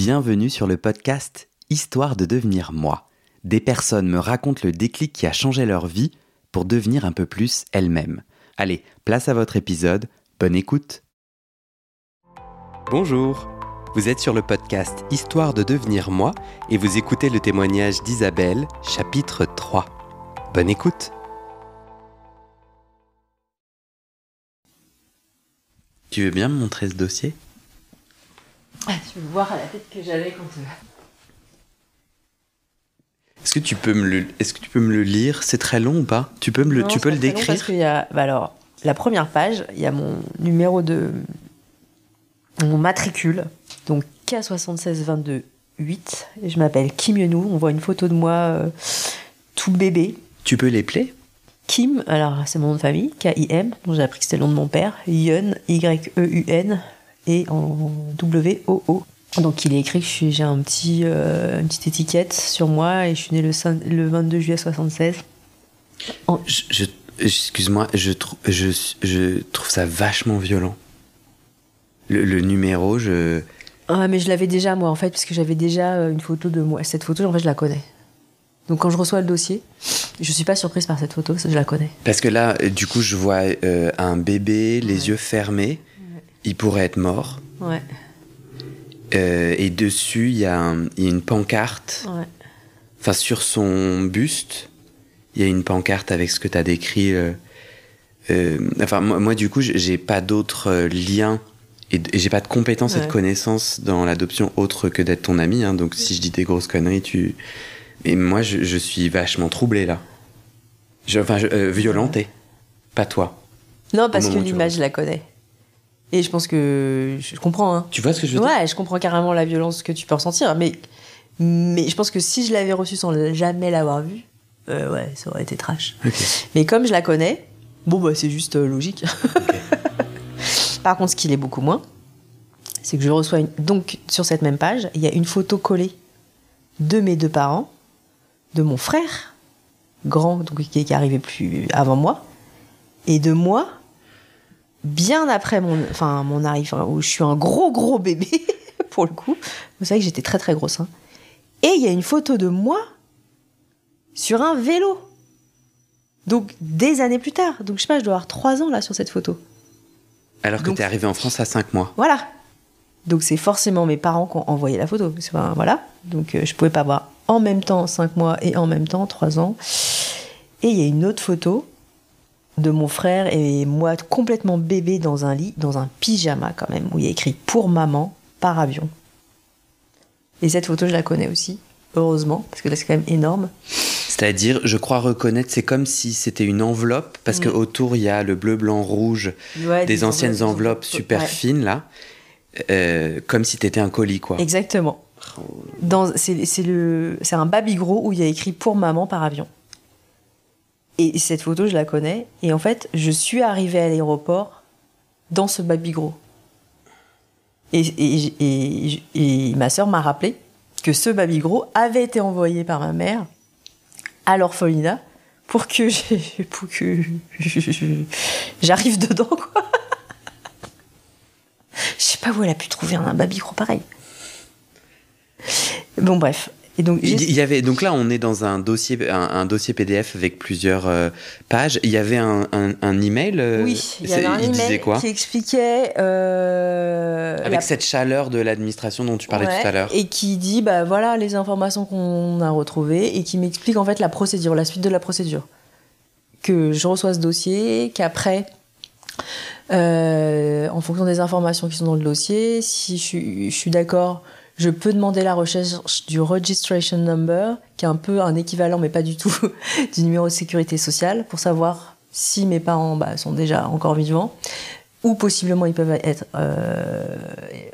Bienvenue sur le podcast Histoire de devenir moi. Des personnes me racontent le déclic qui a changé leur vie pour devenir un peu plus elles-mêmes. Allez, place à votre épisode, bonne écoute. Bonjour, vous êtes sur le podcast Histoire de devenir moi et vous écoutez le témoignage d'Isabelle, chapitre 3. Bonne écoute. Tu veux bien me montrer ce dossier? Ah, tu veux voir à la tête que j'avais quand. Euh, Est-ce que tu peux me le, est-ce que tu peux me le lire? C'est très long ou pas? Tu peux me le, tu peux le décrire Parce qu'il y a, bah alors, la première page, il y a mon numéro de mon matricule, donc K7622 8. Et je m'appelle Kim Yenou. On voit une photo de moi euh, tout bébé. Tu peux l'épeler Kim, alors c'est mon nom de famille, K-I-M, dont j'ai appris que c'était le nom de mon père. Yun, Y-E-U-N, et en W-O-O. Donc il est écrit que j'ai un petit, euh, une petite étiquette sur moi et je suis né le, le 22 juillet 76. Je, Excuse-moi, je, je, je, trouve ça vachement violent. Le, numéro, je... Ah mais je l'avais déjà moi en fait, puisque j'avais déjà euh, une photo de moi. Cette photo, en fait, je la connais. Donc quand je reçois le dossier, je suis pas surprise par cette photo, je la connais. Parce que là, du coup, je vois euh, un bébé, les yeux fermés il pourrait être mort. Ouais. Euh, et dessus, il y, a une pancarte. Ouais. Enfin, sur son buste, il y a une pancarte avec ce que tu as décrit. Euh, euh, enfin, moi, du coup, j'ai pas d'autres liens et, j'ai pas de compétences et de connaissances dans l'adoption autre que d'être ton ami. Hein. donc, si je dis des grosses conneries, tu. Et moi, je, suis vachement troublé là. Je, enfin, violenté. Pas toi. Non, parce que l'image, je la connais. Et je pense que je comprends. Hein. Tu vois ce que je veux dire? Ouais, je comprends carrément la violence que tu peux ressentir. Mais, mais je pense que si je l'avais reçu sans jamais l'avoir vu, euh, ouais, ça aurait été trash. Mais comme je la connais, bon, bah, c'est juste euh, logique. Par contre, ce qu'il est beaucoup moins, c'est que je reçois une... Donc, sur cette même page, il y a une photo collée de mes deux parents, de mon frère, grand, donc, qui est arrivé plus avant moi, et de moi bien après mon, enfin, mon arrivée, où je suis un gros, gros bébé, pour le coup. Vous savez que j'étais très, très grosse. Hein. Et il y a une photo de moi sur un vélo. Donc, des années plus tard. Donc, je sais pas, je dois avoir trois ans, là, sur cette photo. Alors que tu es arrivée en France à cinq mois. Voilà. Donc, c'est forcément mes parents qui ont envoyé la photo. voilà. Donc, euh, je pouvais pas avoir en même temps cinq mois et en même temps trois ans. Et il y a une autre photo de mon frère et moi complètement bébé dans un lit, dans un pyjama quand même, où il y a écrit pour maman par avion. Et cette photo, je la connais aussi, heureusement, parce que là, c'est quand même énorme. C'est-à-dire, je crois reconnaître, c'est comme si c'était une enveloppe, parce que qu'autour, il y a le bleu, blanc, rouge, des, anciennes enveloppes, super fines, là, euh, comme si t'étais un colis, quoi. Exactement. C'est un baby gros où il y a écrit pour maman par avion. Et cette photo, je la connais. Et en fait, je suis arrivée à l'aéroport dans ce baby. Et, ma sœur m'a rappelé que ce baby avait été envoyé par ma mère à l'orphelinat pour que j'arrive dedans quoi. Je sais pas où elle a pu trouver un baby pareil. Bon bref, donc, il y avait donc là on est dans un dossier un, dossier PDF avec plusieurs euh, pages. Il y avait un, un, email. Euh, oui, il y avait un email quoi qui expliquait euh, avec cette chaleur de l'administration dont tu parlais tout à l'heure et qui dit bah voilà les informations qu'on a retrouvées et qui m'explique en fait la procédure, la suite de la procédure. Que je reçois ce dossier, qu'après en fonction des informations qui sont dans le dossier, si je suis d'accord je peux demander la recherche du registration number, qui est un peu un équivalent, mais pas du tout, du numéro de sécurité sociale, pour savoir si mes parents bah, sont déjà encore vivants, ou possiblement ils peuvent être, euh,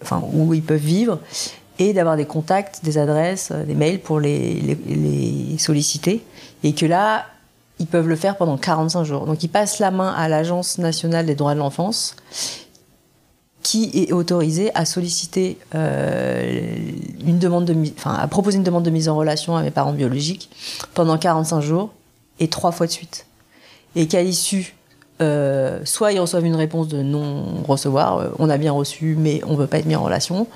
enfin, où ils peuvent vivre, et d'avoir des contacts, des adresses, euh, des mails pour les, solliciter, et que là, ils peuvent le faire pendant 45 jours. Donc ils passent la main à l'Agence nationale des droits de l'enfance qui est autorisé à solliciter euh, une demande de, enfin, à proposer une demande de mise en relation à mes parents biologiques pendant 45 jours et trois fois de suite. Et qu'à l'issue, euh, soit ils reçoivent une réponse de non recevoir, euh, on a bien reçu, mais on veut pas être mis en relation.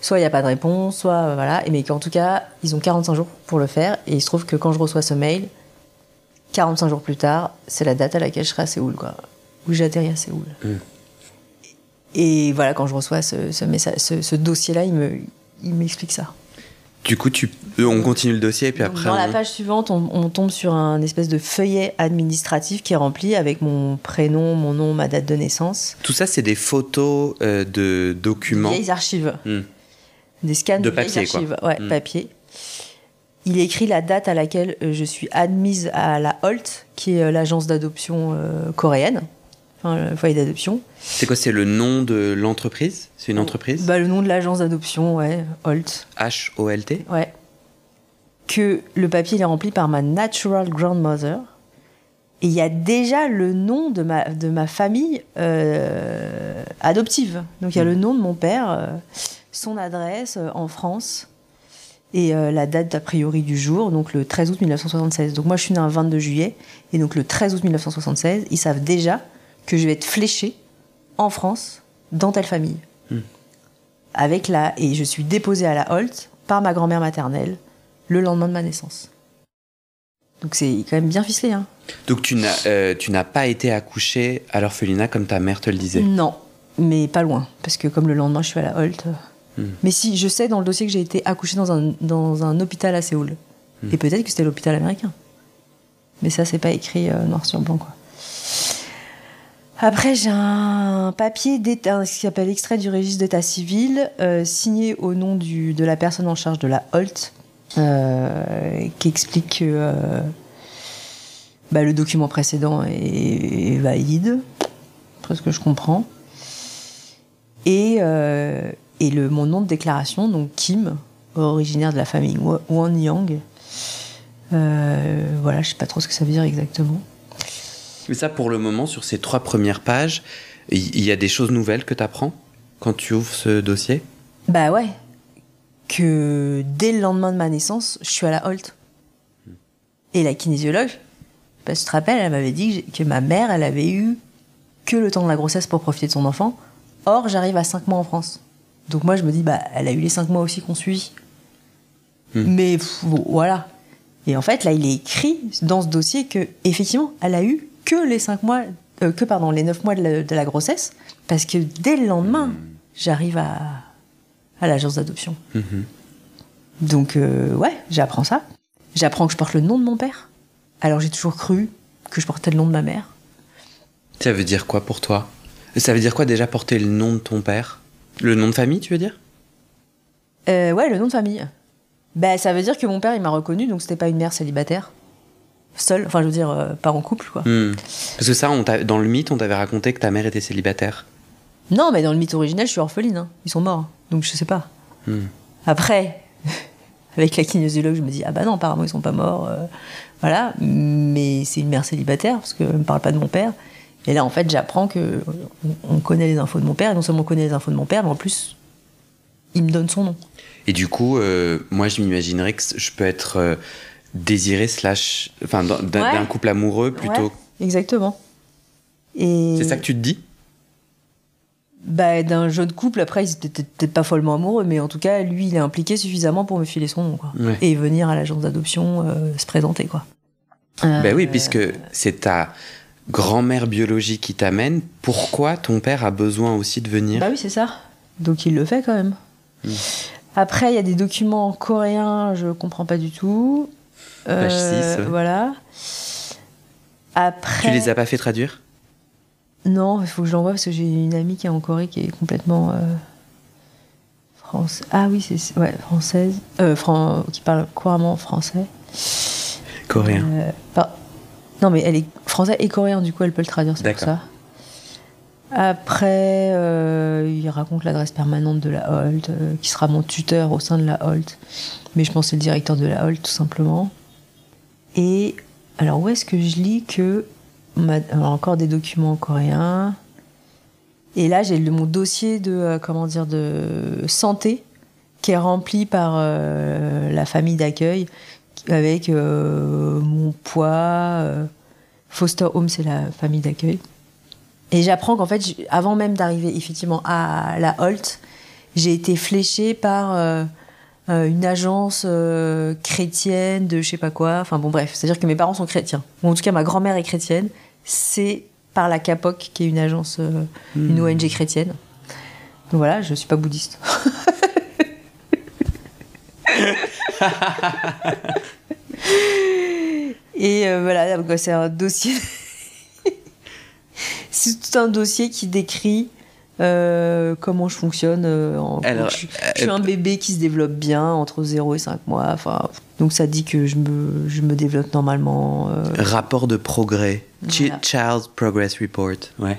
soit il n'y a pas de réponse, soit voilà. Mais qu'en tout cas, ils ont 45 jours pour le faire. Et il se trouve que quand je reçois ce mail, 45 jours plus tard, c'est la date à laquelle je serai à Séoul, quoi. Où j'atterris à Séoul. Mm. Et voilà, quand je reçois ce, ce, message- ce, ce dossier-là, il me, il m'explique ça. Du coup, tu, euh, on continue le dossier et puis après. dans la on- page suivante, on, on tombe sur un espèce de feuillet administratif qui est rempli avec mon prénom, mon nom, ma date de naissance. Tout ça, c'est des photos euh, de documents. Vieilles archives. Hmm. Des scans De papier, quoi. Ouais, Mm. papier. Il écrit la date à laquelle euh, je suis admise à la HOLT, qui est l'agence d'adoption euh, coréenne, enfin le foyer d'adoption. C'est quoi C'est le nom de l'entreprise? C'est une entreprise? Bah, le nom de l'agence d'adoption, ouais, HOLT. H-O-L-T Ouais. Que le papier il est rempli par ma natural grandmother. Et il y a déjà le nom de ma, de ma famille euh, adoptive. Donc il y a le nom de mon père, euh, son adresse euh, en France et euh, la date a priori du jour, donc le 13 août 1976. Donc moi je suis née un 22 juillet et donc le 13 août 1976, ils savent déjà que je vais être fléchée en France dans telle famille. Avec la et je suis déposée à la Holt par ma grand-mère maternelle le lendemain de ma naissance. Donc c'est quand même bien ficelé, hein. Donc tu n'as euh, tu n'as pas été accouchée à l'orphelinat comme ta mère te le disait? Non, mais pas loin, parce que comme le lendemain je suis à la Holt. euh, Hmm. Mais si, je sais dans le dossier que j'ai été accouchée dans un, dans un hôpital à Séoul. Hmm. Et peut-être que c'était l'hôpital américain. Mais ça, c'est pas écrit euh, noir sur blanc, quoi. Après, j'ai un papier d'état, ce qui s'appelle extrait du registre d'état civil, euh, signé au nom de la personne en charge de la Holt, euh, qui explique que euh, bah, le document précédent est, valide, après ce que je comprends. Et, le, mon nom de déclaration, donc Kim, originaire de la famille Wa- Won Yang. Voilà, je sais pas trop ce que ça veut dire exactement. Mais ça, pour le moment, sur ces trois premières pages, il y, a des choses nouvelles que tu apprends quand tu ouvres ce dossier? Bah ouais. Que dès le lendemain de ma naissance, je suis à la Holt. Et la kinésiologue, que tu te rappelles, elle m'avait dit que, ma mère, elle avait eu que le temps de la grossesse pour profiter de son enfant. Or, j'arrive à 5 mois en France. Donc moi, je me dis, bah, elle a eu les 5 mois aussi qu'on suit. Hmm. Mais pff, bon, voilà. Et en fait, là, il est écrit dans ce dossier que, effectivement, elle a eu que les 5 mois, euh, que, pardon, les 9 mois de la, de la grossesse. Parce que dès le lendemain, j'arrive à, à l'agence d'adoption. Mhm. Donc, euh, ouais, j'apprends ça. J'apprends que je porte le nom de mon père. Alors, j'ai toujours cru que je portais le nom de ma mère. Ça veut dire quoi pour toi? Ça veut dire quoi déjà porter le nom de ton père? Le nom de famille, tu veux dire? Euh, ouais, le nom de famille. Bah, ça veut dire que mon père, il m'a reconnu, donc c'était pas une mère célibataire. Seule, enfin, je veux dire, euh, pas en couple, quoi. Hmm. Parce que ça, on dans le mythe, on t'avait raconté que ta mère était célibataire. Non, mais dans le mythe originel, je suis orpheline. hein. Ils sont morts. Donc, je sais pas. Hmm. Après, avec la kinésiologue, je me dis, ah bah non, apparemment, ils sont pas morts. euh, voilà. Mais c'est une mère célibataire, parce qu'elle me parle pas de mon père. Et là, en fait, j'apprends que on- on connaît les infos de mon père. Et non seulement on connaît les infos de mon père, mais en plus, il me donne son nom. Et du coup, euh, moi, je m'imaginerais que je peux être désiré slash... Enfin, d'un Ouais. couple amoureux plutôt... Ouais, exactement. Et C'est ça que tu te dis? Bah, d'un jeune couple, après, ils étaient peut-être pas follement amoureux, mais en tout cas, lui, il est impliqué suffisamment pour me filer son nom, quoi. Ouais. Et venir à l'agence d'adoption euh, se présenter, quoi. Euh, Ben oui, puisque c'est ta grand-mère biologique qui t'amène. Pourquoi ton père a besoin aussi de venir? Bah oui, c'est ça. Donc il le fait quand même. Hmm. Après, il y a des documents coréens, je comprends pas du tout. Euh, Page six, ouais. Voilà. Après. Tu les as pas fait traduire? Non, il faut que je l'envoie parce que j'ai une amie qui est en Corée qui est complètement. Euh... France... Ah oui, c'est. Ouais, française. Euh, fran- Qui parle couramment français. Coréen. Euh, Non, mais elle est française et coréen, du coup, elle peut le traduire, c'est pour ça. Après, euh, il raconte l'adresse permanente de la Holt, euh, qui sera mon tuteur au sein de la Holt. Mais je pense que c'est le directeur de la Holt, tout simplement. Et alors, où est-ce que je lis que. alors, encore des documents coréens? Et là, j'ai mon dossier de, euh, comment dire, de santé qui est rempli par euh, la famille d'accueil avec euh, mon poids. euh, Foster Home, c'est la famille d'accueil. Et j'apprends qu'en fait, avant même d'arriver effectivement à la Holt, j'ai été fléchée par euh, une agence euh, chrétienne de je sais pas quoi. Enfin bon, bref, c'est-à-dire que mes parents sont chrétiens. En tout cas, ma grand-mère est chrétienne. C'est par la CAPOC, qui est une agence, euh, une ONG chrétienne. Donc voilà, je suis pas bouddhiste. Et voilà, c'est un dossier. c'est tout un dossier qui décrit euh, comment je fonctionne. euh, en- Alors, je, suis- je suis un bébé qui se développe bien entre 0 et 5 mois. Enfin, donc ça dit que je me, je me développe normalement. euh, Rapport de progrès. Voilà. Child Progress Report. Ouais.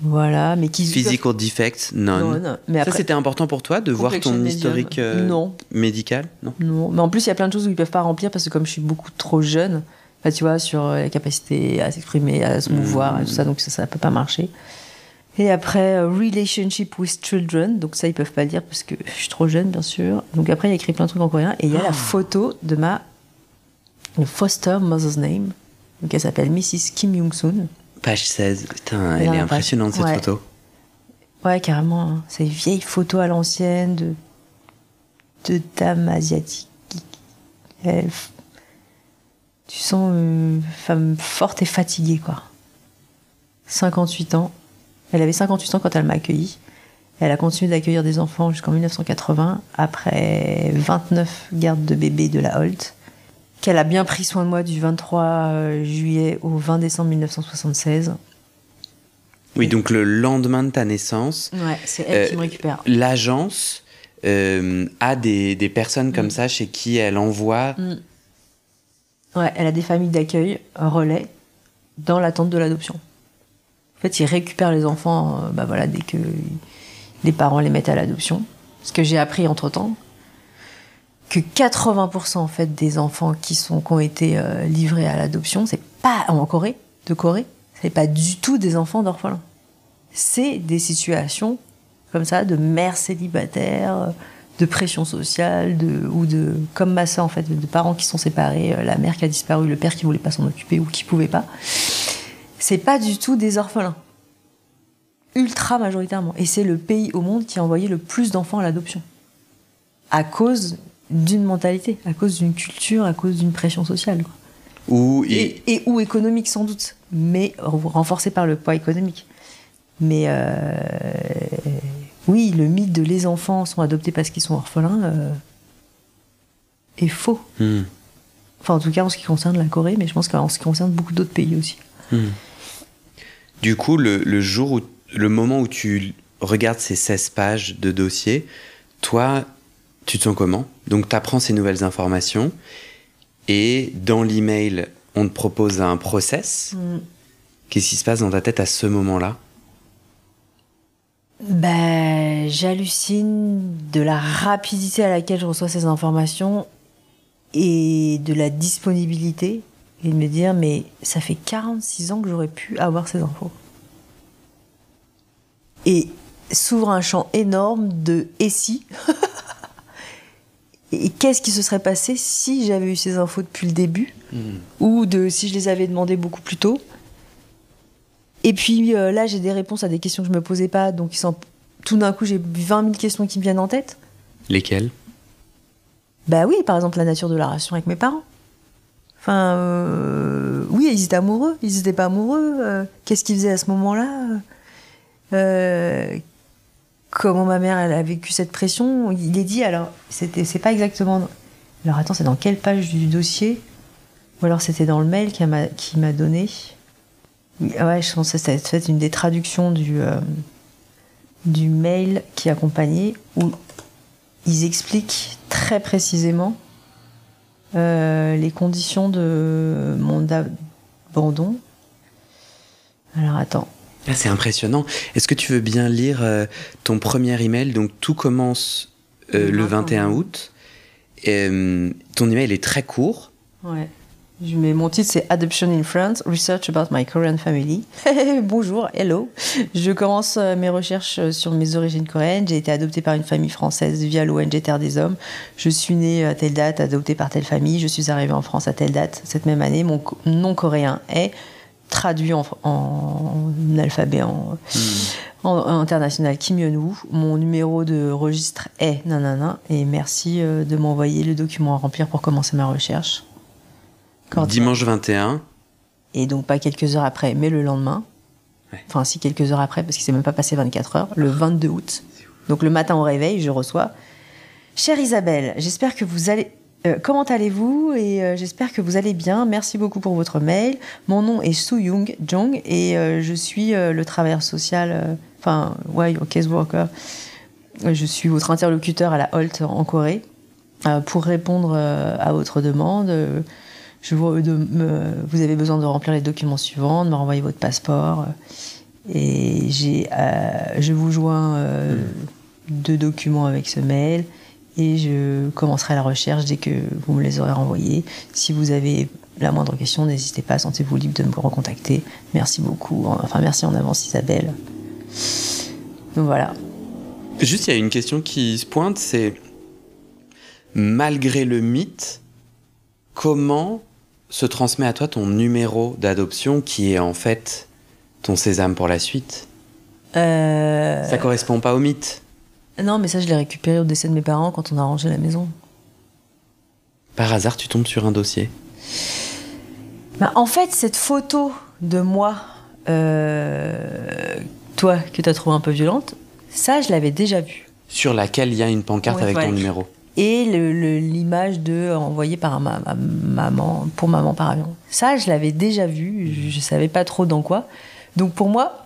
voilà, mais qui Physical defects, none. Non, non, mais Ça, après- c'était important pour toi de voir ton historique euh, Non. médical? Non. Non, mais en plus, il y a plein de choses où ils peuvent pas remplir parce que comme je suis beaucoup trop jeune, bah, tu vois, sur euh, la capacité à s'exprimer, à se mouvoir et tout ça, donc ça, ça peut pas marcher. Et après, euh, relationship with children, donc ça, ils peuvent pas le dire parce que je suis trop jeune, bien sûr. Donc après, il y a écrit plein de trucs en coréen et il y a la photo de ma foster mother's name. Donc elle s'appelle Mrs. Kim Young-soon. Page 16. Putain, Elle est impressionnante page- cette ouais. photo. Ouais, carrément. hein. C'est une vieille photo à l'ancienne de, de dame asiatique. Elle- tu sens une femme forte et fatiguée, quoi. 58 ans. Elle avait 58 ans quand elle m'a accueillie. Elle a continué d'accueillir des enfants jusqu'en 1980, après 29 gardes de bébés de la Holt, qu'elle a bien pris soin de moi du 23 euh, juillet au 20 décembre 1976. Oui, donc le lendemain de ta naissance, Ouais, c'est elle qui Euh, me récupère. l'agence euh, a des, des personnes Mm. comme ça chez qui elle envoie. Ouais, elle a des familles d'accueil relais dans l'attente de l'adoption. En fait, ils récupèrent les enfants, euh, bah voilà, dès que les parents les mettent à l'adoption. Ce que j'ai appris entre temps, que 80% en fait des enfants qui sont qui ont été euh, livrés à l'adoption, c'est pas en Corée, de Corée, c'est pas du tout des enfants d'orphelins. C'est des situations comme ça de mères célibataires, de pression sociale, de, ou de comme ma soeur en fait, de parents qui sont séparés, euh, la mère qui a disparu, le père qui voulait pas s'en occuper ou qui pouvait pas. C'est pas du tout des orphelins. Ultra majoritairement. Et c'est le pays au monde qui a envoyé le plus d'enfants à l'adoption. À cause d'une mentalité, à cause d'une culture, à cause d'une pression sociale. quoi. Il- Et, et ou économique sans doute, mais renforcé par le poids économique. Mais euh, oui, le mythe de les enfants sont adoptés parce qu'ils sont orphelins euh, est faux. Hmm. Enfin, en tout cas, en ce qui concerne la Corée, mais je pense qu'en ce qui concerne beaucoup d'autres pays aussi. Du coup, le, le jour où, le moment où tu regardes ces 16 pages de dossier, toi, tu te sens comment? Donc, tu apprends ces nouvelles informations et dans l'email, on te propose un process. Qu'est-ce qui se passe dans ta tête à ce moment-là? Ben, j'hallucine de la rapidité à laquelle je reçois ces informations et de la disponibilité et de me dire mais ça fait 46 ans que j'aurais pu avoir ces infos. Et s'ouvre un champ énorme de et si? Et qu'est-ce qui se serait passé si j'avais eu ces infos depuis le début Ou de si je les avais demandées beaucoup plus tôt? Et puis euh, là, j'ai des réponses à des questions que je me posais pas. Donc, ils sont... tout d'un coup, j'ai 20 000 questions qui me viennent en tête. Lesquels Bah oui, par exemple, la nature de la relation avec mes parents. Enfin, euh, oui, ils étaient amoureux, ils étaient pas amoureux. euh, Qu'est-ce qu'ils faisaient à ce moment-là Euh, Comment ma mère a vécu cette pression Il est dit, alors, c'est pas exactement. Alors attends, c'est dans quelle page du dossier Ou alors c'était dans le mail qu'il m'a, donné Oui, ah ouais, je pense que c'était peut-être une des traductions du, du mail qui accompagnait, où ils expliquent très précisément euh, les conditions de mon abandon. Alors attends. Ah, C'est impressionnant. Est-ce que tu veux bien lire euh, ton premier email? Donc, tout commence euh, Le le 21 21 août. Et, ton email est très court. Ouais. Je mets mon titre, c'est Adoption in France, Research about my Korean family. Bonjour, hello. Je commence euh, mes recherches euh, sur mes origines coréennes. J'ai été adoptée par une famille française via l'ONG Terre des Hommes. Je suis née à telle date, adoptée par telle famille. Je suis arrivée en France à telle date. Cette même année, mon nom coréen est traduit en, en alphabet en, international Kim Yeon-woo. Mon numéro de registre est nanana. Et merci euh, de m'envoyer le document à remplir pour commencer ma recherche. Dimanche 21. Et donc pas quelques heures après, mais le lendemain. Enfin, si quelques heures après, parce qu'il s'est même pas passé 24 heures. Le 22 août. Donc le matin au réveil, je reçois. Chère Isabelle, j'espère que vous allez. Euh, comment allez-vous? Et euh, j'espère que vous allez bien. Merci beaucoup pour votre mail. Mon nom est Soo Young Jong et je suis le travailleur social enfin, ouais, case worker. Je suis votre interlocuteur à la Holt en Corée euh, pour répondre euh, à votre demande. Je vous, vous avez besoin de remplir les documents suivants, de me renvoyer votre passeport. Et j'ai, euh, je vous joins deux documents avec ce mail et je commencerai la recherche dès que vous me les aurez renvoyés. Si vous avez la moindre question, n'hésitez pas, sentez-vous libre de me recontacter. Merci beaucoup. Enfin, merci en avance, Isabelle. Donc voilà. Juste, il y a une question qui se pointe, c'est malgré le mythe, comment se transmet à toi ton numéro d'adoption qui est en fait ton sésame pour la suite euh... Ça correspond pas au mythe. Non, mais ça, je l'ai récupéré au décès de mes parents quand on a rangé la maison. Par hasard, tu tombes sur un dossier bah, En fait, cette photo de moi euh, toi, que tu as trouvé un peu violente, ça, je l'avais déjà vu. Sur laquelle il y a une pancarte avec ton numéro. Et l'image de envoyée par ma, maman, pour maman par avion. Ça, je l'avais déjà vu, je, ne savais pas trop dans quoi. Donc pour moi,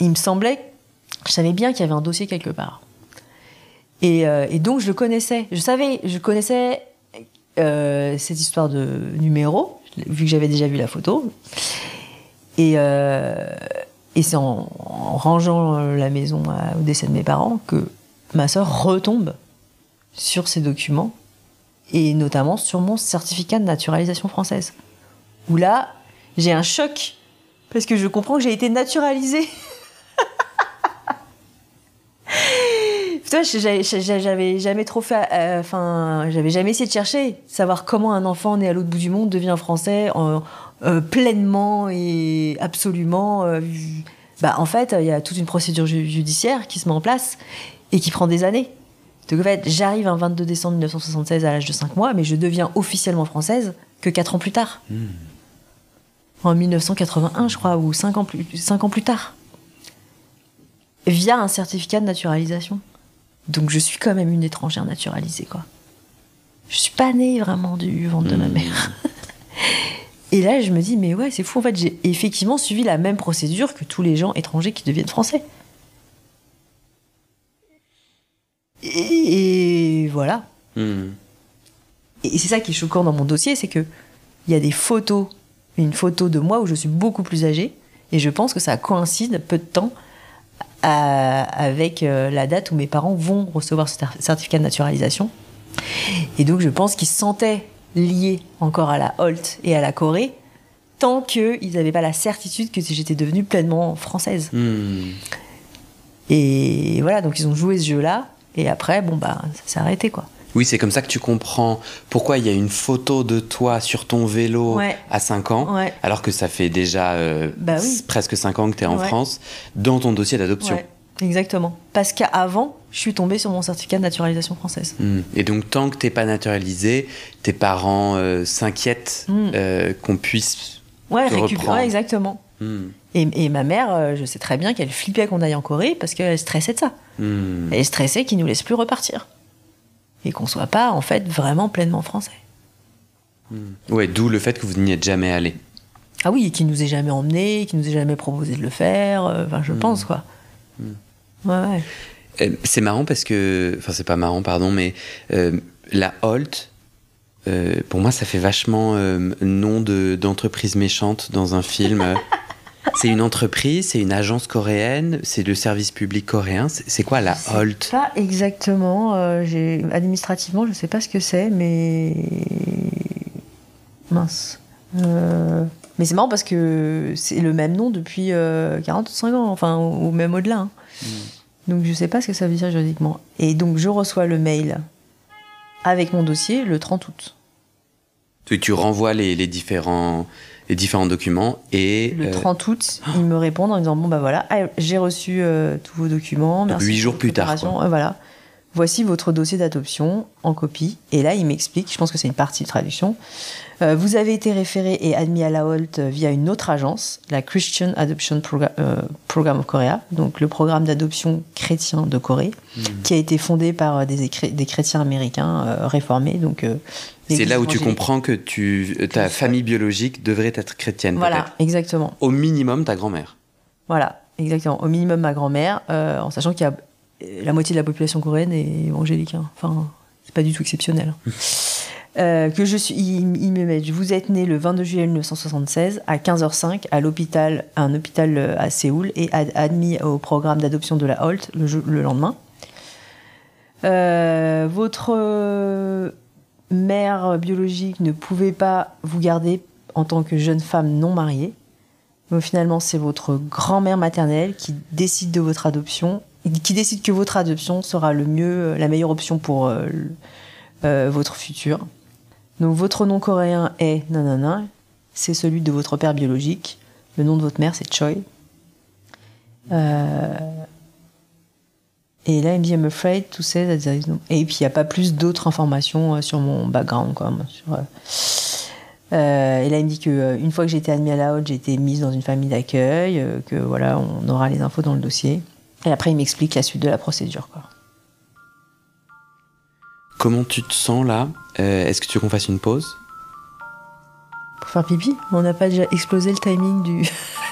il me semblait, je savais bien qu'il y avait un dossier quelque part. Et, euh, donc je le connaissais. Je savais, je connaissais euh, cette histoire de numéro, vu que j'avais déjà vu la photo. Et, euh, c'est en, rangeant euh, la maison au décès de mes parents que ma sœur retombe sur ces documents et notamment sur mon certificat de naturalisation française. Où là, j'ai un choc parce que je comprends que j'ai été naturalisée. Putain, j'avais jamais trop fait. Euh, enfin, j'avais jamais essayé de chercher, savoir comment un enfant né à l'autre bout du monde devient français euh, pleinement et absolument. Euh, bah, en fait, il y a toute une procédure judiciaire qui se met en place et qui prend des années. Donc en fait, j'arrive un 22 décembre 1976 à l'âge de 5 mois, mais je deviens officiellement française que 4 ans plus tard. Hmm. En 1981, je crois, ou 5 ans plus, 5 ans plus tard. Via un certificat de naturalisation. Donc je suis quand même une étrangère naturalisée, quoi. Je suis pas née vraiment du ventre de ma hmm. mère. Et là, je me dis, mais ouais, c'est fou. En fait, j'ai effectivement suivi la même procédure que tous les gens étrangers qui deviennent français. Et, Et c'est ça qui est choquant dans mon dossier, c'est que il y a des photos, une photo de moi où je suis beaucoup plus âgée, et je pense que ça coïncide peu de temps avec euh, la date où mes parents vont recevoir ce certificat de naturalisation. Et donc je pense qu'ils sentaient liés encore à la Holt et à la Corée, tant qu'ils n'avaient pas la certitude que j'étais devenue pleinement française. Hmm. Et voilà, donc ils ont joué ce jeu-là, et après, bon, bah, ça s'est arrêté, quoi. Oui, c'est comme ça que tu comprends pourquoi il y a une photo de toi sur ton vélo à 5 ans, alors que ça fait déjà euh, bah presque 5 ans que tu es en France, dans ton dossier d'adoption. Exactement. Parce qu'avant, je suis tombée sur mon certificat de naturalisation française. Hmm. Et donc, tant que t'es pas naturalisé, tes parents euh, s'inquiètent hmm. euh, qu'on puisse ouais, récupérer. exactement. Hmm. Et, ma mère, euh, je sais très bien qu'elle flippait qu'on aille en Corée parce qu'elle stressait de ça. Elle stressait qu'ils nous laissent plus repartir. Et qu'on soit pas, en fait, vraiment pleinement français. Ouais, d'où le fait que vous n'y êtes jamais allé. Ah oui, qu'il nous ait jamais emmené, qu'il nous ait jamais proposé de le faire. Enfin, je pense, quoi. Ouais, euh, C'est marrant parce que, enfin c'est pas marrant pardon, mais euh, la Holt, euh, pour moi ça fait vachement nom d'entreprise méchante dans un film. c'est une entreprise, c'est une agence coréenne, c'est le service public coréen. C'est quoi la Holt? Pas exactement. administrativement, je sais pas ce que c'est, mais mince. Mais c'est marrant parce que c'est le même nom depuis 45 ans, enfin, ou même au-delà. Hein. Hmm. Donc je ne sais pas ce que ça veut dire juridiquement. Et donc je reçois le mail avec mon dossier le 30 août. Tu, tu renvoies les, différents, les différents documents et... Le 30 août, ils me répondent en disant, bon bah voilà, ah, j'ai reçu tous vos documents. Merci Huit jours plus tard. voilà voici votre dossier d'adoption en copie. Et là, il m'explique, je pense que c'est une partie de traduction. Euh, vous avez été référé et admis à la Holt via une autre agence, la Christian Adoption euh, Program of Korea, donc le programme d'adoption chrétien de Corée, hmm. qui a été fondé par euh, des, des chrétiens américains réformés. Donc, c'est là où tu comprends que tu, ta famille biologique devrait être chrétienne. Voilà, exactement. Au minimum, ta grand-mère. Voilà, exactement. Au minimum, ma grand-mère, en sachant qu'il y a la moitié de la population coréenne est évangélique. Hein. Enfin, c'est pas du tout exceptionnel. Euh, que je suis, il, me met, vous êtes né le 22 juillet 1976 à 15h05 à l'hôpital, un hôpital euh, à Séoul et admis au programme d'adoption de la Holt le, le lendemain. Euh, votre mère biologique ne pouvait pas vous garder en tant que jeune femme non mariée. Finalement, c'est votre grand-mère maternelle qui décide de votre adoption qui décide que votre adoption sera le mieux, euh, la meilleure option pour euh, euh, votre futur. Donc votre nom coréen est nanana, c'est celui de votre père biologique. Le nom de votre mère c'est Choi. Et là, il me dit, I'm afraid to say that there is no... Et puis, il n'y a pas plus d'autres informations sur mon background. Quoi, sur, et là, il me dit qu'une fois que j'ai été admis à la haute, j'ai été mise dans une famille d'accueil, que voilà, on aura les infos dans le dossier. Et après, il m'explique la suite de la procédure. Quoi. Comment tu te sens là? Euh, Est-ce que tu veux qu'on fasse une pause? Pour faire pipi? On n'a pas déjà explosé le timing du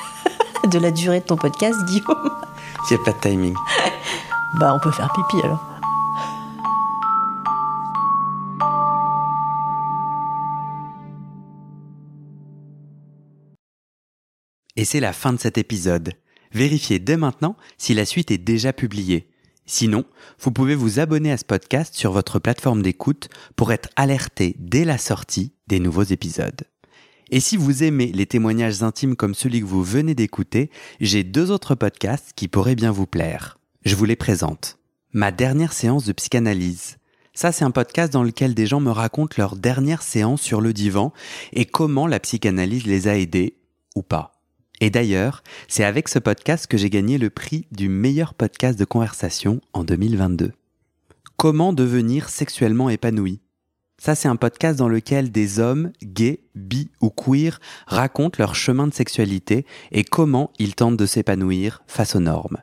de la durée de ton podcast, Guillaume? Il n'y a pas de timing. Bah, on peut faire pipi alors. Et c'est la fin de cet épisode. Vérifiez dès maintenant si la suite est déjà publiée. Sinon, vous pouvez vous abonner à ce podcast sur votre plateforme d'écoute pour être alerté dès la sortie des nouveaux épisodes. Et si vous aimez les témoignages intimes comme celui que vous venez d'écouter, j'ai deux autres podcasts qui pourraient bien vous plaire. Je vous les présente. Ma dernière séance de psychanalyse. Ça, c'est un podcast dans lequel des gens me racontent leur dernière séance sur le divan et comment la psychanalyse les a aidés ou pas. Et d'ailleurs, c'est avec ce podcast que j'ai gagné le prix du meilleur podcast de conversation en 2022. Comment devenir sexuellement épanoui? Ça, c'est un podcast dans lequel des hommes, gays, bi ou queer, racontent leur chemin de sexualité et comment ils tentent de s'épanouir face aux normes.